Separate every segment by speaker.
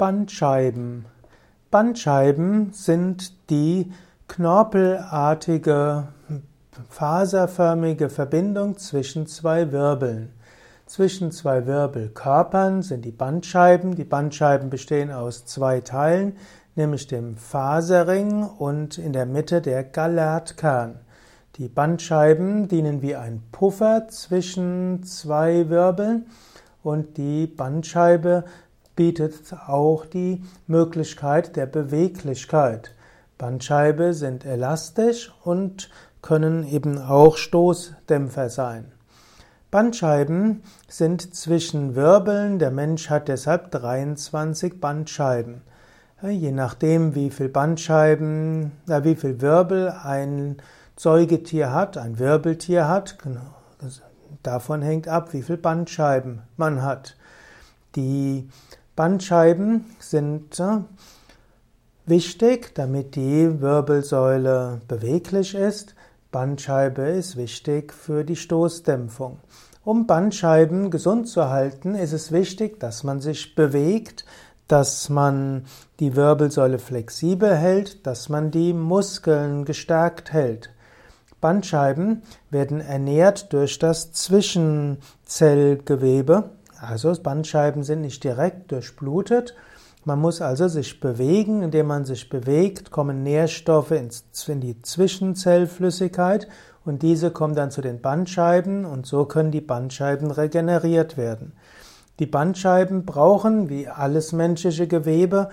Speaker 1: Bandscheiben. Bandscheiben sind die knorpelartige, faserförmige Verbindung zwischen zwei Wirbeln. Zwischen zwei Wirbelkörpern sind die Bandscheiben. Die Bandscheiben bestehen aus zwei Teilen, nämlich dem Faserring und in der Mitte der Galertkern. Die Bandscheiben dienen wie ein Puffer zwischen zwei Wirbeln und die Bandscheibe bietet auch die Möglichkeit der Beweglichkeit. Bandscheibe sind elastisch und können eben auch Stoßdämpfer sein. Bandscheiben sind zwischen Wirbeln. Der Mensch hat deshalb 23 Bandscheiben. Je nachdem, wie viel Bandscheiben, wie viel Wirbel ein Säugetier hat, ein Wirbeltier hat, davon hängt ab, wie viel Bandscheiben man hat. Die Bandscheiben sind äh, wichtig, damit die Wirbelsäule beweglich ist. Bandscheibe ist wichtig für die Stoßdämpfung. Um Bandscheiben gesund zu halten, ist es wichtig, dass man sich bewegt, dass man die Wirbelsäule flexibel hält, dass man die Muskeln gestärkt hält. Bandscheiben werden ernährt durch das Zwischenzellgewebe also Bandscheiben sind nicht direkt durchblutet. Man muss also sich bewegen. Indem man sich bewegt, kommen Nährstoffe in die Zwischenzellflüssigkeit und diese kommen dann zu den Bandscheiben und so können die Bandscheiben regeneriert werden. Die Bandscheiben brauchen, wie alles menschliche Gewebe,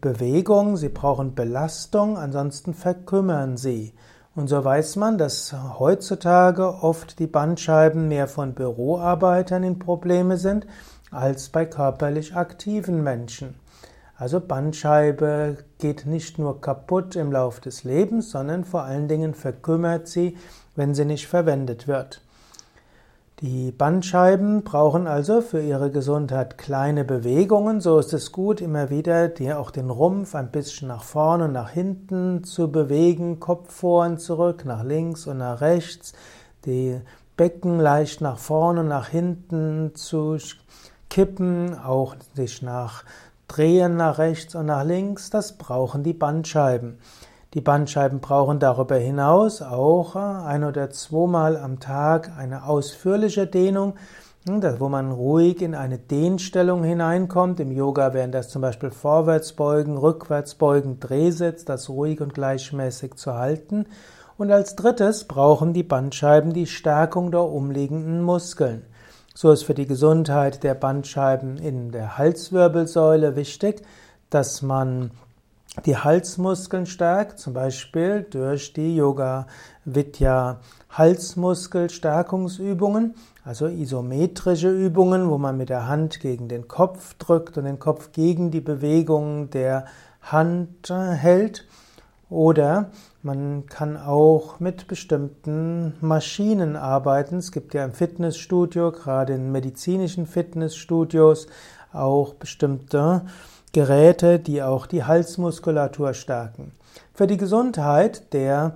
Speaker 1: Bewegung, sie brauchen Belastung, ansonsten verkümmern sie. Und so weiß man, dass heutzutage oft die Bandscheiben mehr von Büroarbeitern in Probleme sind als bei körperlich aktiven Menschen. Also Bandscheibe geht nicht nur kaputt im Lauf des Lebens, sondern vor allen Dingen verkümmert sie, wenn sie nicht verwendet wird. Die Bandscheiben brauchen also für ihre Gesundheit kleine Bewegungen. So ist es gut, immer wieder die, auch den Rumpf ein bisschen nach vorne und nach hinten zu bewegen, Kopf vor und zurück, nach links und nach rechts, die Becken leicht nach vorne und nach hinten zu kippen, auch sich nach drehen nach rechts und nach links. Das brauchen die Bandscheiben. Die Bandscheiben brauchen darüber hinaus auch ein oder zweimal am Tag eine ausführliche Dehnung, hm, wo man ruhig in eine Dehnstellung hineinkommt. Im Yoga wären das zum Beispiel Vorwärtsbeugen, Rückwärtsbeugen, Drehsitz, das ruhig und gleichmäßig zu halten. Und als drittes brauchen die Bandscheiben die Stärkung der umliegenden Muskeln. So ist für die Gesundheit der Bandscheiben in der Halswirbelsäule wichtig, dass man die Halsmuskeln stärkt, zum Beispiel durch die Yoga Vidya Halsmuskelstärkungsübungen, also isometrische Übungen, wo man mit der Hand gegen den Kopf drückt und den Kopf gegen die Bewegung der Hand hält. Oder man kann auch mit bestimmten Maschinen arbeiten. Es gibt ja im Fitnessstudio, gerade in medizinischen Fitnessstudios, auch bestimmte Geräte, die auch die Halsmuskulatur stärken. Für die Gesundheit der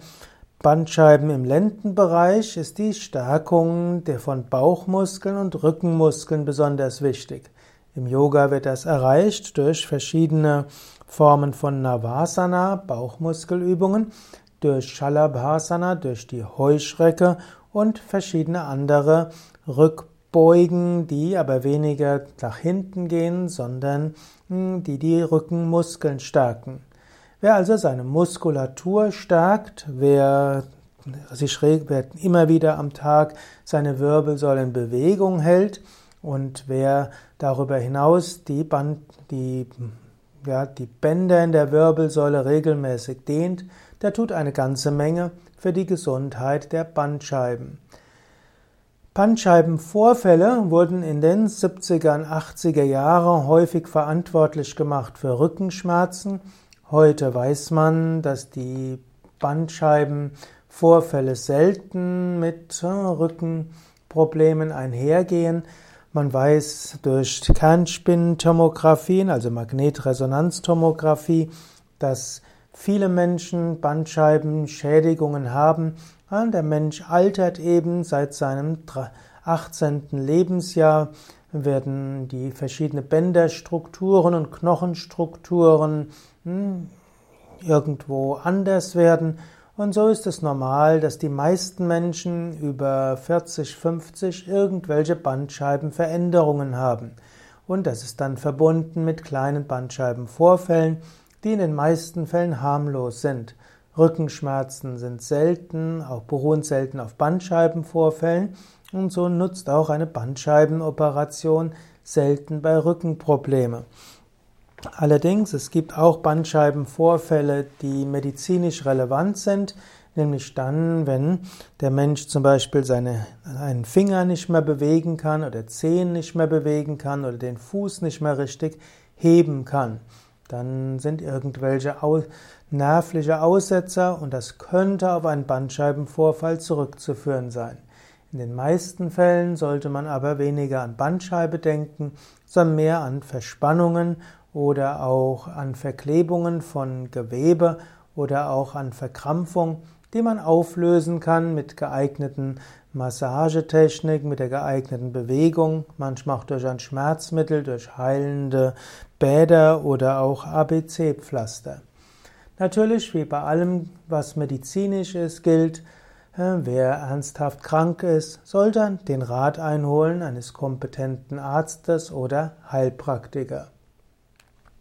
Speaker 1: Bandscheiben im Lendenbereich ist die Stärkung der von Bauchmuskeln und Rückenmuskeln besonders wichtig. Im Yoga wird das erreicht durch verschiedene Formen von Navasana, Bauchmuskelübungen, durch Shalabhasana, durch die Heuschrecke und verschiedene andere Rück Beugen, die aber weniger nach hinten gehen, sondern hm, die die Rückenmuskeln stärken. Wer also seine Muskulatur stärkt, wer sich wer immer wieder am Tag seine Wirbelsäule in Bewegung hält und wer darüber hinaus die, Band, die, ja, die Bänder in der Wirbelsäule regelmäßig dehnt, der tut eine ganze Menge für die Gesundheit der Bandscheiben. Bandscheibenvorfälle wurden in den 70er und 80er Jahren häufig verantwortlich gemacht für Rückenschmerzen. Heute weiß man, dass die Bandscheibenvorfälle selten mit äh, Rückenproblemen einhergehen. Man weiß durch Kernspintomographien, also Magnetresonanztomographie, dass viele Menschen Bandscheibenschädigungen haben, der Mensch altert eben seit seinem 18. Lebensjahr werden die verschiedenen Bänderstrukturen und Knochenstrukturen hm, irgendwo anders werden. Und so ist es normal, dass die meisten Menschen über 40, 50 irgendwelche Bandscheibenveränderungen haben. Und das ist dann verbunden mit kleinen Bandscheibenvorfällen, die in den meisten Fällen harmlos sind. Rückenschmerzen sind selten, auch beruhen selten auf Bandscheibenvorfällen und so nutzt auch eine Bandscheibenoperation selten bei Rückenprobleme. Allerdings, es gibt auch Bandscheibenvorfälle, die medizinisch relevant sind, nämlich dann, wenn der Mensch zum Beispiel seine, einen Finger nicht mehr bewegen kann oder Zehen nicht mehr bewegen kann oder den Fuß nicht mehr richtig heben kann. Dann sind irgendwelche nervliche Aussetzer und das könnte auf einen Bandscheibenvorfall zurückzuführen sein. In den meisten Fällen sollte man aber weniger an Bandscheibe denken, sondern mehr an Verspannungen oder auch an Verklebungen von Gewebe oder auch an Verkrampfung, die man auflösen kann mit geeigneten Massagetechniken, mit der geeigneten Bewegung, manchmal auch durch ein Schmerzmittel, durch heilende Bäder oder auch ABC-Pflaster. Natürlich, wie bei allem, was medizinisch ist, gilt, äh, wer ernsthaft krank ist, sollte den Rat einholen eines kompetenten Arztes oder Heilpraktiker.